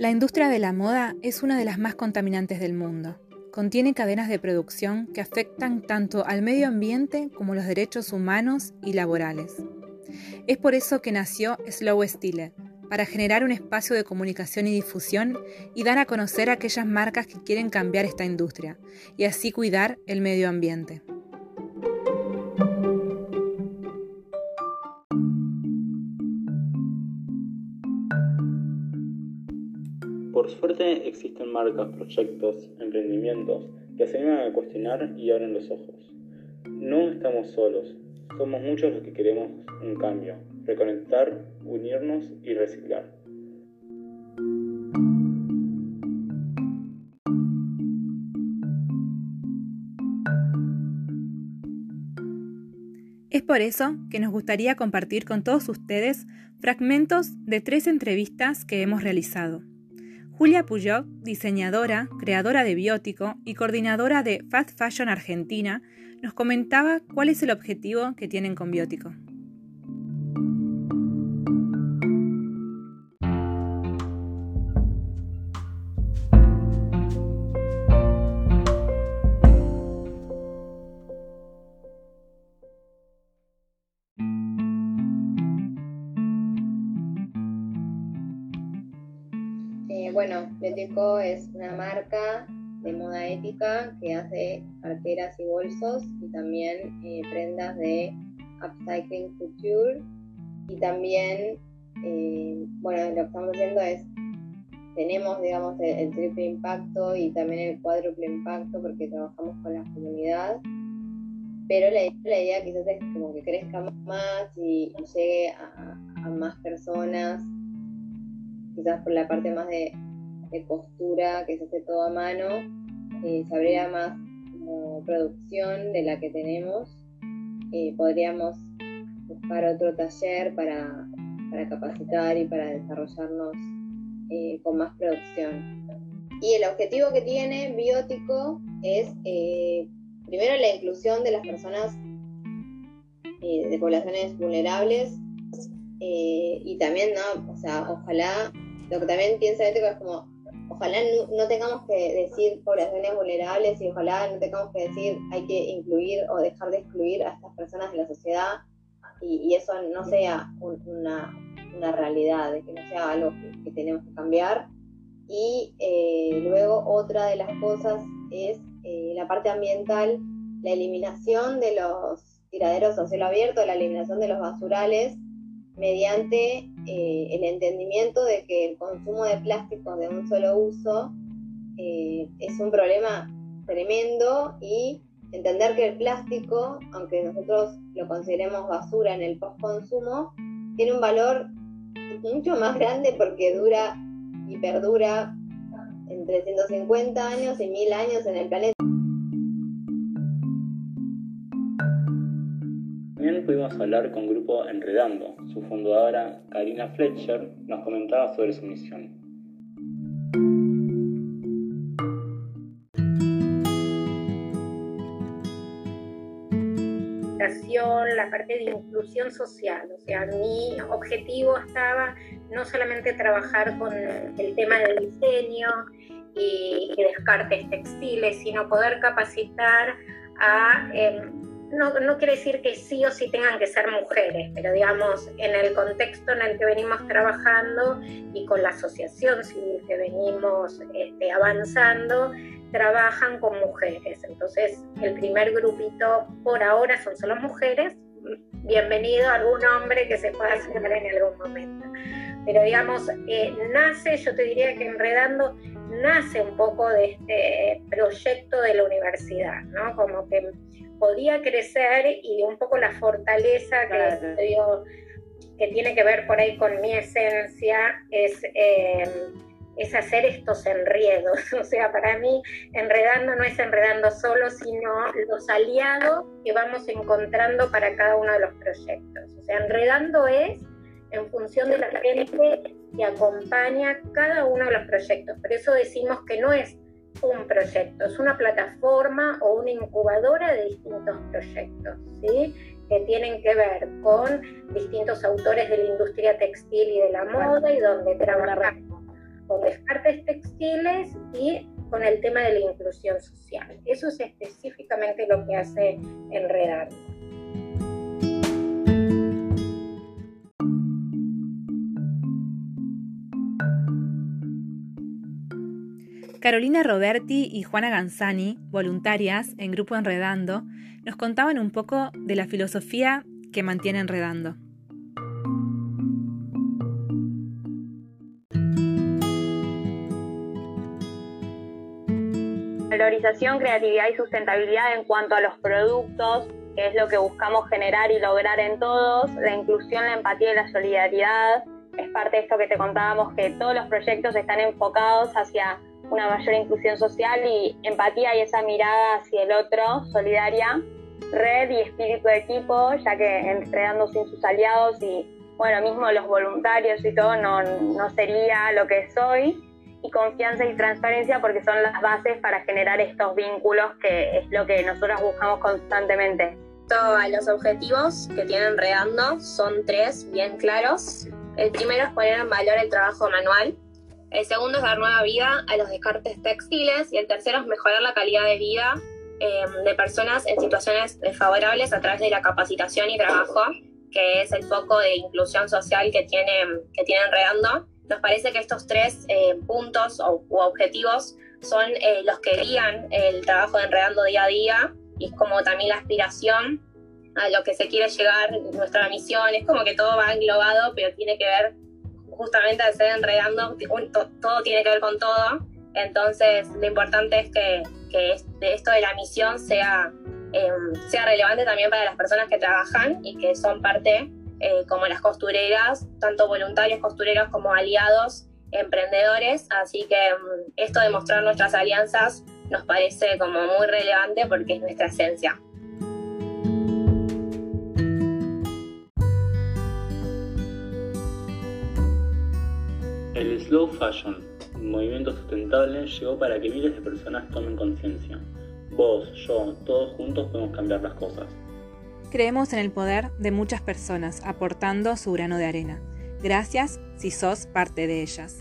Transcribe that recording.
La industria de la moda es una de las más contaminantes del mundo. Contiene cadenas de producción que afectan tanto al medio ambiente como los derechos humanos y laborales. Es por eso que nació Slow Style, para generar un espacio de comunicación y difusión y dar a conocer a aquellas marcas que quieren cambiar esta industria y así cuidar el medio ambiente. Por suerte existen marcas, proyectos, emprendimientos que se animan a cuestionar y abren los ojos. No estamos solos, somos muchos los que queremos un cambio, reconectar, unirnos y reciclar. Es por eso que nos gustaría compartir con todos ustedes fragmentos de tres entrevistas que hemos realizado. Julia Puyol, diseñadora, creadora de Biótico y coordinadora de Fast Fashion Argentina, nos comentaba cuál es el objetivo que tienen con Biótico. Bueno, Biotico es una marca de moda ética que hace carteras y bolsos y también eh, prendas de upcycling couture. Y también eh, bueno lo que estamos haciendo es tenemos digamos el, triple impacto y también el cuádruple impacto porque trabajamos con la comunidad. Pero la, idea quizás es como que crezca más y, llegue a, más personas quizás por la parte más de, de costura que se hace todo a mano, eh, se abriera más producción de la que tenemos. Eh, podríamos buscar otro taller para, capacitar y para desarrollarnos eh, con más producción. Y el objetivo que tiene Biótico es primero la inclusión de las personas de poblaciones vulnerables y también, ¿no? O sea, ojalá, lo que también piensa Biótico es como ojalá no, tengamos que decir poblaciones vulnerables y ojalá no tengamos que decir hay que incluir o dejar de excluir a estas personas de la sociedad y, eso no sea una, realidad, de que no sea algo que, tenemos que cambiar. Y eh, luego otra de las cosas es eh, la parte ambiental, la eliminación de los tiraderos a cielo abierto, la eliminación de los basurales mediante eh, el entendimiento de que el consumo de plásticos de un solo uso eh, es un problema tremendo y entender que el plástico, aunque nosotros lo consideremos basura en el post-consumo, tiene un valor mucho más grande porque dura y perdura entre 150 años y 1000 años en el planeta. También pudimos hablar con Grupo Enredando. Su fundadora, Karina Fletcher, nos comentaba sobre su misión. la parte de inclusión social, o sea, mi objetivo estaba no solamente trabajar con el tema del diseño y, descartes textiles, sino poder capacitar a em, no, no, quiere decir que sí o sí tengan que ser mujeres, pero digamos, en el contexto en el que venimos trabajando y con la asociación civil que venimos este, avanzando, trabajan con mujeres. Entonces, el primer grupito por ahora son solo mujeres. Bienvenido a algún hombre que se pueda sumar en algún momento. Pero digamos, eh, nace, yo te diría que enredando, nace un poco de este proyecto de la universidad, ¿no? Como que podía crecer y un poco la fortaleza que, que tiene que ver por ahí con mi esencia es, eh, es hacer estos enredos. O sea, para mí enredando no es enredando solo, sino los aliados que vamos encontrando para cada uno de los proyectos. O sea, enredando es en función de la gente que acompaña cada uno de los proyectos. Por eso decimos que no es un proyecto, es una plataforma o una incubadora de distintos proyectos, ¿sí? que tienen que ver con distintos autores de la industria textil y de la moda y donde trabajamos con descartes textiles y con el tema de la inclusión social. Eso es específicamente lo que hace Enredando. Carolina Roberti y Juana Ganzani, voluntarias en Grupo Enredando, nos contaban un poco de la filosofía que mantiene Enredando. Valorización, creatividad y sustentabilidad en cuanto a los productos, que es lo que buscamos generar y lograr en todos, la inclusión, la empatía y la solidaridad. Es parte de esto que te contábamos, que todos los proyectos están enfocados hacia una mayor inclusión social y empatía y esa mirada hacia el otro, solidaria, red y espíritu de equipo, ya que entregando sin sus aliados y, bueno, mismo los voluntarios y todo, no, no sería lo que soy. Y confianza y transparencia porque son las bases para generar estos vínculos que es lo que nosotros buscamos constantemente. Los objetivos que tienen Redando son tres bien claros. El primero es poner en valor el trabajo manual, el segundo es dar nueva vida a los descartes textiles y el tercero es mejorar la calidad de vida em, de personas en situaciones desfavorables a través de la capacitación y trabajo, que es el foco de inclusión social que tiene, que tiene Enredando. Nos parece que estos tres eh, puntos o, objetivos son eh, los que guían el trabajo de Enredando día a día y es como también la aspiración a lo que se quiere llegar, nuestra misión, es como que todo va englobado, pero tiene que ver justamente al ser enredando, todo tiene que ver con todo. Entonces, lo importante es que, que esto de la misión sea, em, sea relevante también para las personas que trabajan y que son parte, eh, como las costureras, tanto voluntarios costureros como aliados, emprendedores. Así que em, esto de mostrar nuestras alianzas nos parece como muy relevante porque es nuestra esencia. Slow fashion, un movimiento sustentable, llegó para que miles de personas tomen conciencia. Vos, yo, todos juntos podemos cambiar las cosas. Creemos en el poder de muchas personas aportando su grano de arena. Gracias si sos parte de ellas.